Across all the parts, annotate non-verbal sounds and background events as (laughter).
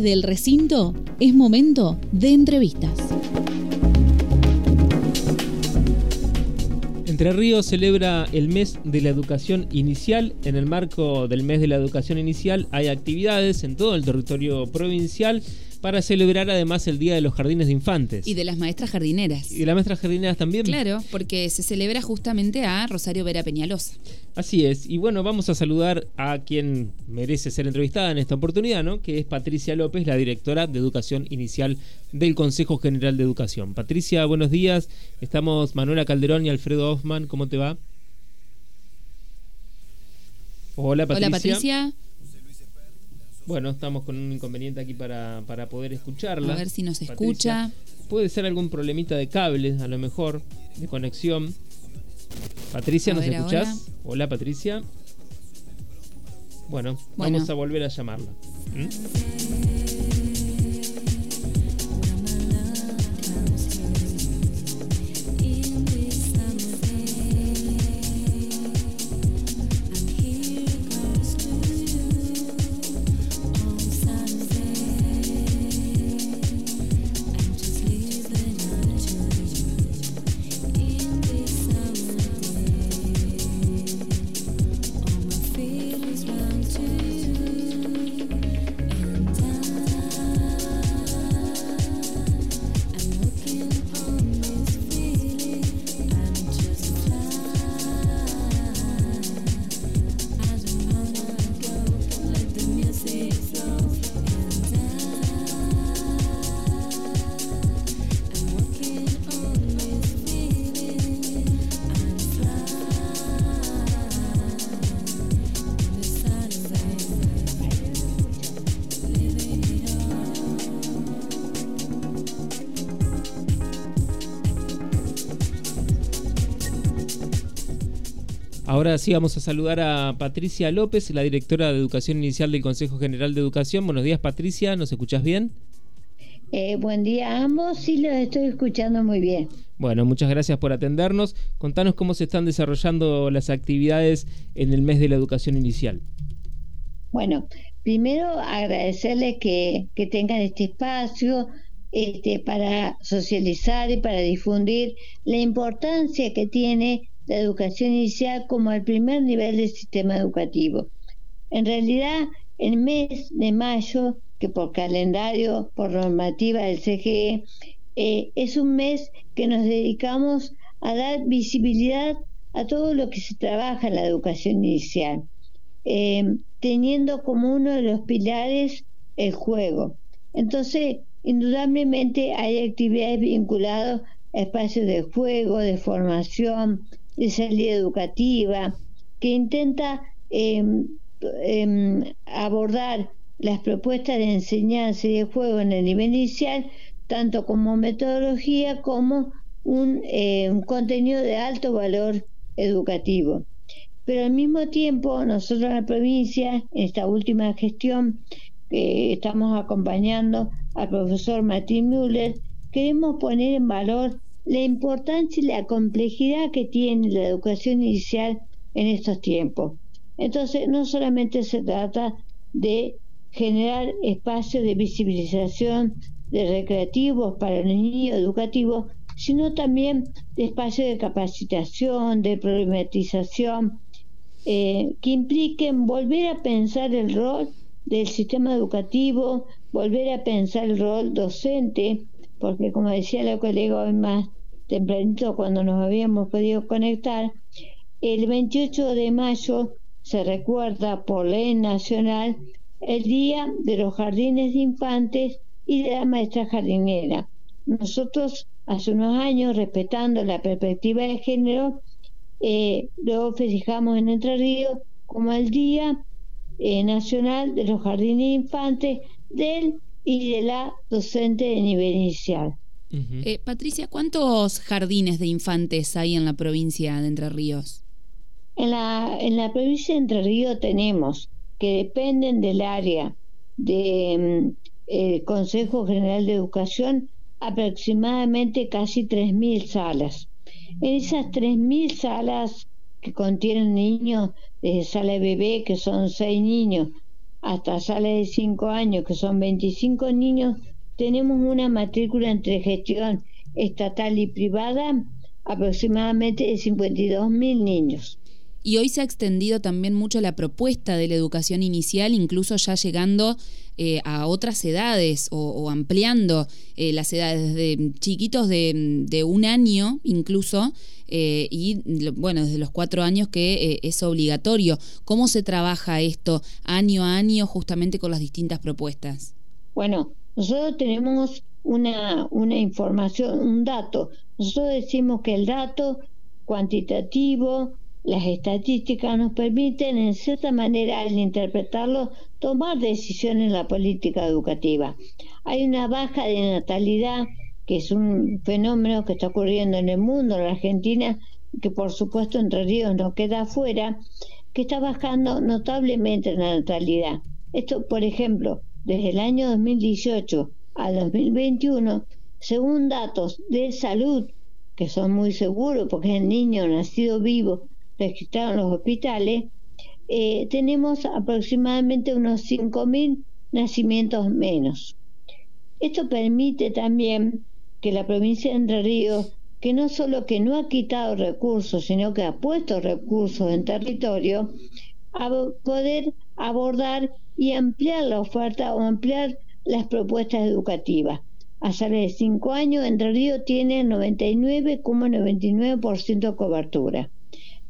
Del recinto es momento de entrevistas. Entre Ríos celebra el mes de la educación inicial. En el marco del mes de la educación inicial hay actividades en todo el territorio provincial para celebrar además el Día de los Jardines de Infantes. Y de las maestras jardineras. ¿Y de las maestras jardineras también? Claro, porque se celebra justamente a Rosario Vera Peñalosa. Así es. Y bueno, vamos a saludar a quien merece ser entrevistada en esta oportunidad, ¿no? Que es Patricia López, la directora de Educación Inicial del Consejo General de Educación. Patricia, buenos días. Estamos Manuela Calderón y Alfredo Hoffman. ¿Cómo te va? Hola, Patricia. Hola, Patricia. Bueno, estamos con un inconveniente aquí para, para poder escucharla. A ver si nos escucha. Puede ser algún problemita de cables, a lo mejor, de conexión. Patricia, ¿nos escuchás? Hola, Patricia. Bueno, vamos a volver a llamarla. ¿Mm? Ahora sí vamos a saludar a Patricia López, la directora de Educación Inicial del Consejo General de Educación. Buenos días, Patricia, ¿nos escuchas bien? Eh, buen día a ambos, sí los estoy escuchando muy bien. Bueno, muchas gracias por atendernos. Contanos cómo se están desarrollando las actividades en el mes de la educación inicial. Bueno, primero agradecerles que, que tengan este espacio este, para socializar y para difundir la importancia que tiene la educación inicial como el primer nivel del sistema educativo. En realidad, el mes de mayo, que por calendario, por normativa del CGE, eh, es un mes que nos dedicamos a dar visibilidad a todo lo que se trabaja en la educación inicial, eh, teniendo como uno de los pilares el juego. Entonces, indudablemente hay actividades vinculadas a espacios de juego, de formación, de salida educativa, que intenta em, em, abordar las propuestas de enseñanza y de juego en el nivel inicial, tanto como metodología como un, em, contenido de alto valor educativo. Pero al mismo tiempo, nosotros en la provincia, en esta última gestión que estamos acompañando al profesor Martín Müller, queremos poner en valor la importancia y la complejidad que tiene la educación inicial en estos tiempos. Entonces, no solamente se trata de generar espacios de visibilización de recreativos para los niños educativos, sino también de espacios de capacitación, de problematización, eh, que impliquen volver a pensar el rol del sistema educativo, volver a pensar el rol docente, porque como decía la colega hoy más tempranito cuando nos habíamos podido conectar, el 28 de mayo se recuerda por ley nacional el Día de los Jardines de Infantes y de la Maestra Jardinera. Nosotros hace unos años, respetando la perspectiva de género, eh, lo festejamos en Entre Ríos como el Día eh, Nacional de los Jardines de Infantes del y de la docente de nivel inicial. Eh, Patricia, ¿cuántos jardines de infantes hay en la provincia de Entre Ríos? En la, en la provincia de Entre Ríos tenemos que dependen del área del mm, Consejo General de Educación aproximadamente casi 3.000 salas. En esas 3.000 salas que contienen niños desde sala de bebé, que son seis niños, hasta sala de 5 años, que son 25 niños, tenemos una matrícula entre gestión estatal y privada aproximadamente de 52 mil niños. Y hoy se ha extendido también mucho la propuesta de la educación inicial, incluso ya llegando eh, a otras edades o, ampliando eh, las edades de chiquitos de, un año incluso eh, y bueno, desde los cuatro años que es obligatorio. ¿Cómo se trabaja esto año a año justamente con las distintas propuestas? Bueno, nosotros tenemos una, una información, un dato. Nosotros decimos que el dato cuantitativo las estadísticas nos permiten, en cierta manera, al interpretarlo, tomar decisiones en la política educativa. Hay una baja de natalidad, que es un fenómeno que está ocurriendo en el mundo, en la Argentina, que por supuesto Entre Ríos no queda afuera, que está bajando notablemente la natalidad. Esto, por ejemplo, desde el año 2018 al 2021, según datos de salud, que son muy seguros porque el niño nacido vivo registrados en los hospitales, eh, tenemos aproximadamente unos 5.000 nacimientos menos. Esto permite también que la provincia de Entre Ríos, que no solo que no ha quitado recursos, sino que ha puesto recursos en territorio, a poder abordar y ampliar la oferta o ampliar las propuestas educativas. A saber de cinco años, Entre Ríos tiene 99,99% de cobertura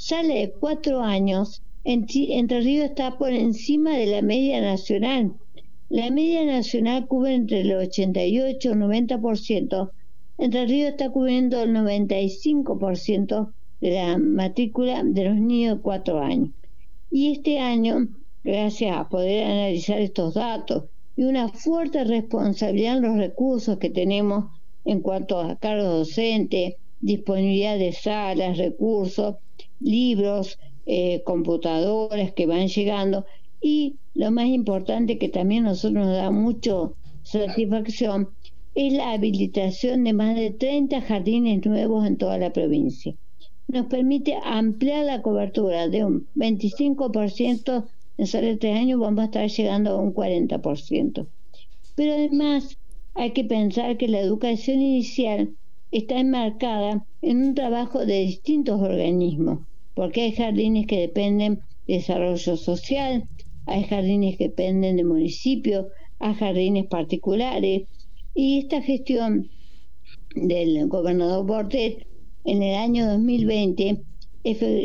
sale de cuatro años, Entre Ríos está por encima de la media nacional. La media nacional cubre entre el 88 y el 90%. Entre Ríos está cubriendo el 95% de la matrícula de los niños de cuatro años. Y este año, gracias a poder analizar estos datos y una fuerte responsabilidad en los recursos que tenemos en cuanto a cargos docentes, disponibilidad de salas, recursos, libros, eh, computadoras que van llegando y lo más importante que también a nosotros nos da mucho satisfacción es la habilitación de más de 30 jardines nuevos en toda la provincia. Nos permite ampliar la cobertura de un 25%, en solo tres años vamos a estar llegando a un 40%. Pero además hay que pensar que la educación inicial está enmarcada en un trabajo de distintos organismos porque hay jardines que dependen de desarrollo social, hay jardines que dependen de municipios, hay jardines particulares, y esta gestión del gobernador Bortet en el año 2020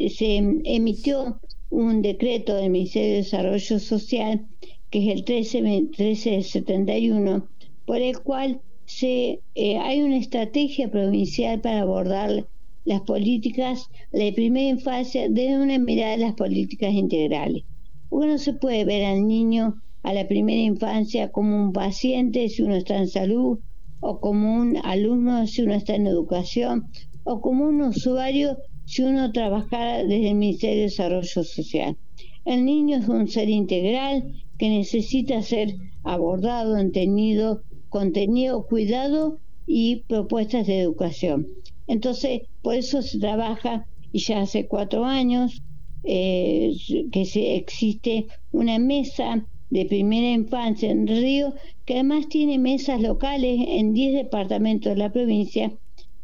se emitió un decreto del Ministerio de Desarrollo Social, que es el 13, 1371, por el cual se, eh, hay una estrategia provincial para abordar las políticas de primera infancia desde una mirada de las políticas integrales. Uno se puede ver al niño a la primera infancia como un paciente si uno está en salud, o como un alumno si uno está en educación, o como un usuario si uno trabajara desde el Ministerio de Desarrollo Social. El niño es un ser integral que necesita ser abordado, entendido, contenido, cuidado y propuestas de educación. Entonces, por eso se trabaja, y ya hace cuatro años, eh, que se, existe una mesa de primera infancia en Río, que además tiene mesas locales en 10 departamentos de la provincia,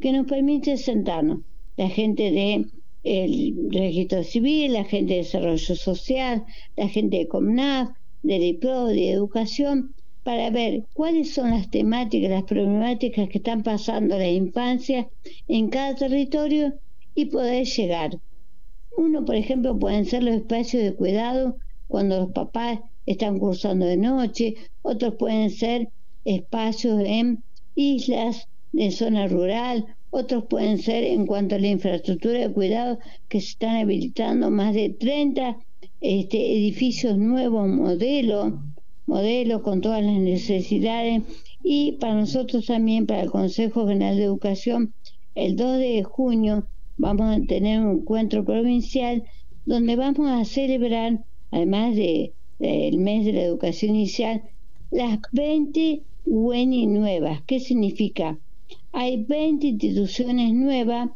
que nos permite sentarnos, la gente de registro civil, la gente de desarrollo social, la gente de COMNAF, del IPRO, de educación, para ver cuáles son las temáticas, las problemáticas que están pasando la infancia en cada territorio y poder llegar. Uno, por ejemplo, pueden ser los espacios de cuidado cuando los papás están cursando de noche, otros pueden ser espacios en islas, en zona rural, otros pueden ser en cuanto a la infraestructura de cuidado que se están habilitando más de 30 este, edificios nuevos, modelos, modelo con todas las necesidades y para nosotros también, para el Consejo General de Educación, el 2 de junio vamos a tener un encuentro provincial donde vamos a celebrar, además del de, mes de la educación inicial, las 20 UENI nuevas. ¿Qué significa? Hay 20 instituciones nuevas,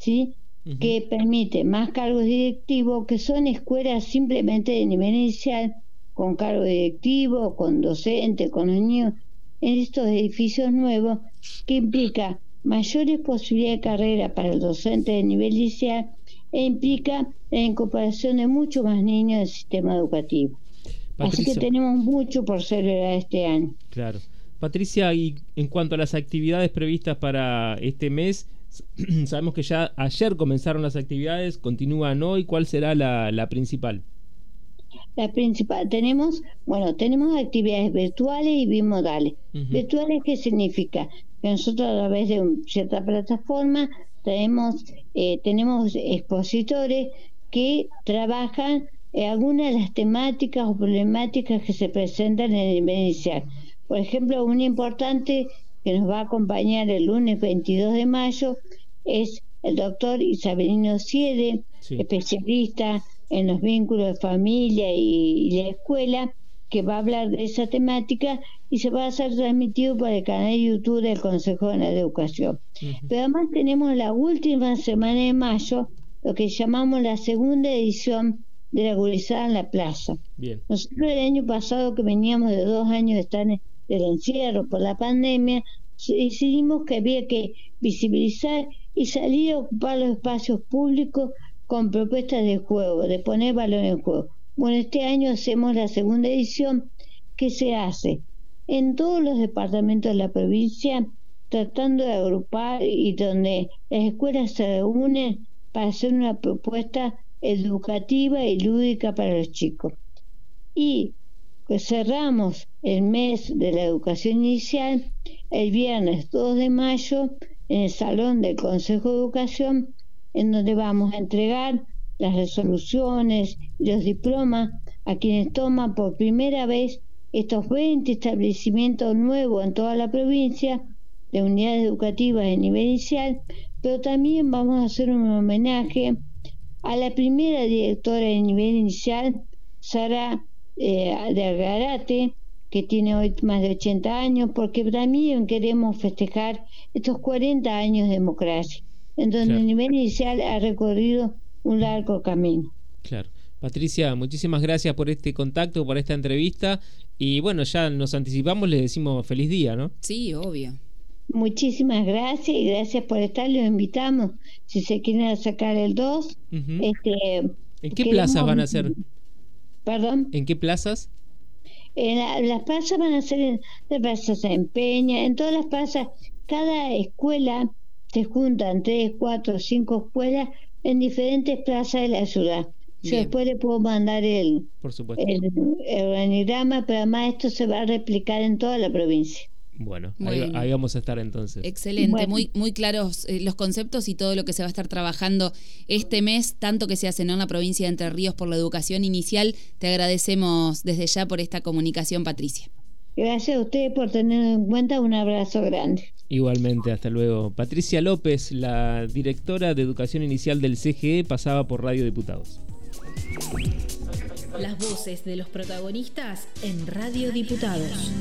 ¿sí? que permiten más cargos directivos, que son escuelas simplemente de nivel inicial, con cargo directivo, con docente, con niños, en estos edificios nuevos, que implica mayores posibilidades de carrera para el docente de nivel inicial e implica la incorporación de muchos más niños del sistema educativo. Así que tenemos mucho por celebrar este año. Claro. Patricia, y en cuanto a las actividades previstas para este mes, (clears throat) sabemos que ya ayer comenzaron las actividades, continúan hoy, ¿cuál será la, principal? La principal, tenemos, bueno, tenemos actividades virtuales y bimodales. ¿Virtuales qué significa? Que nosotros a través de cierta plataforma tenemos, eh, tenemos expositores que trabajan en algunas de las temáticas o problemáticas que se presentan en el inicial. Por ejemplo, una importante que nos va a acompañar el lunes 22 de mayo es el doctor Isabelino Siede, especialista en los vínculos de familia y, la escuela, que va a hablar de esa temática y se va a hacer transmitido por el canal de YouTube del Consejo de la Educación. Pero además tenemos la última semana de mayo, lo que llamamos la segunda edición de la gurizada en la plaza. Nosotros el año pasado que veníamos de dos años de estar en, del encierro por la pandemia, decidimos que había que visibilizar y salir a ocupar los espacios públicos con propuestas de juego, de poner valor en juego. Bueno, este año hacemos la segunda edición que se hace en todos los departamentos de la provincia, tratando de agrupar y donde las escuelas se reúnen para hacer una propuesta educativa y lúdica para los chicos. Y pues cerramos el mes de la educación inicial el viernes 2 de mayo en el Salón del Consejo de Educación, en donde vamos a entregar las resoluciones y los diplomas a quienes toman por primera vez estos 20 establecimientos nuevos en toda la provincia de unidades educativas de nivel inicial, pero también vamos a hacer un homenaje a la primera directora de nivel inicial, Sara eh, de Agarate, que tiene hoy más de 80 años, porque también queremos festejar estos 40 años de democracia, en donde el nivel inicial ha recorrido un largo camino. Claro. Patricia, muchísimas gracias por este contacto, por esta entrevista. Y bueno, ya nos anticipamos, le decimos feliz día, ¿no? Sí, obvio. Muchísimas gracias y gracias por estar. Los invitamos. Si se quieren sacar el 2, este, ¿en qué plazas van a ser? ¿Perdón? ¿En qué plazas? En las plazas van a ser en las plazas en Peña, en todas las plazas. Cada escuela se juntan tres, cuatro, cinco escuelas en diferentes plazas de la ciudad. Yo después le puedo mandar el, Por el, el organigrama, pero además esto se va a replicar en toda la provincia. Bueno, ahí, vamos a estar entonces. Excelente, muy, muy claros eh, los conceptos y todo lo que se va a estar trabajando este mes, tanto que se hace en la provincia de Entre Ríos por la educación inicial. Te agradecemos desde ya por esta comunicación, Patricia. Gracias a ustedes por tener en cuenta. Un abrazo grande. Igualmente, hasta luego. Patricia López, la directora de Educación Inicial del CGE, pasaba por Radio Diputados. Las voces de los protagonistas en Radio Diputados.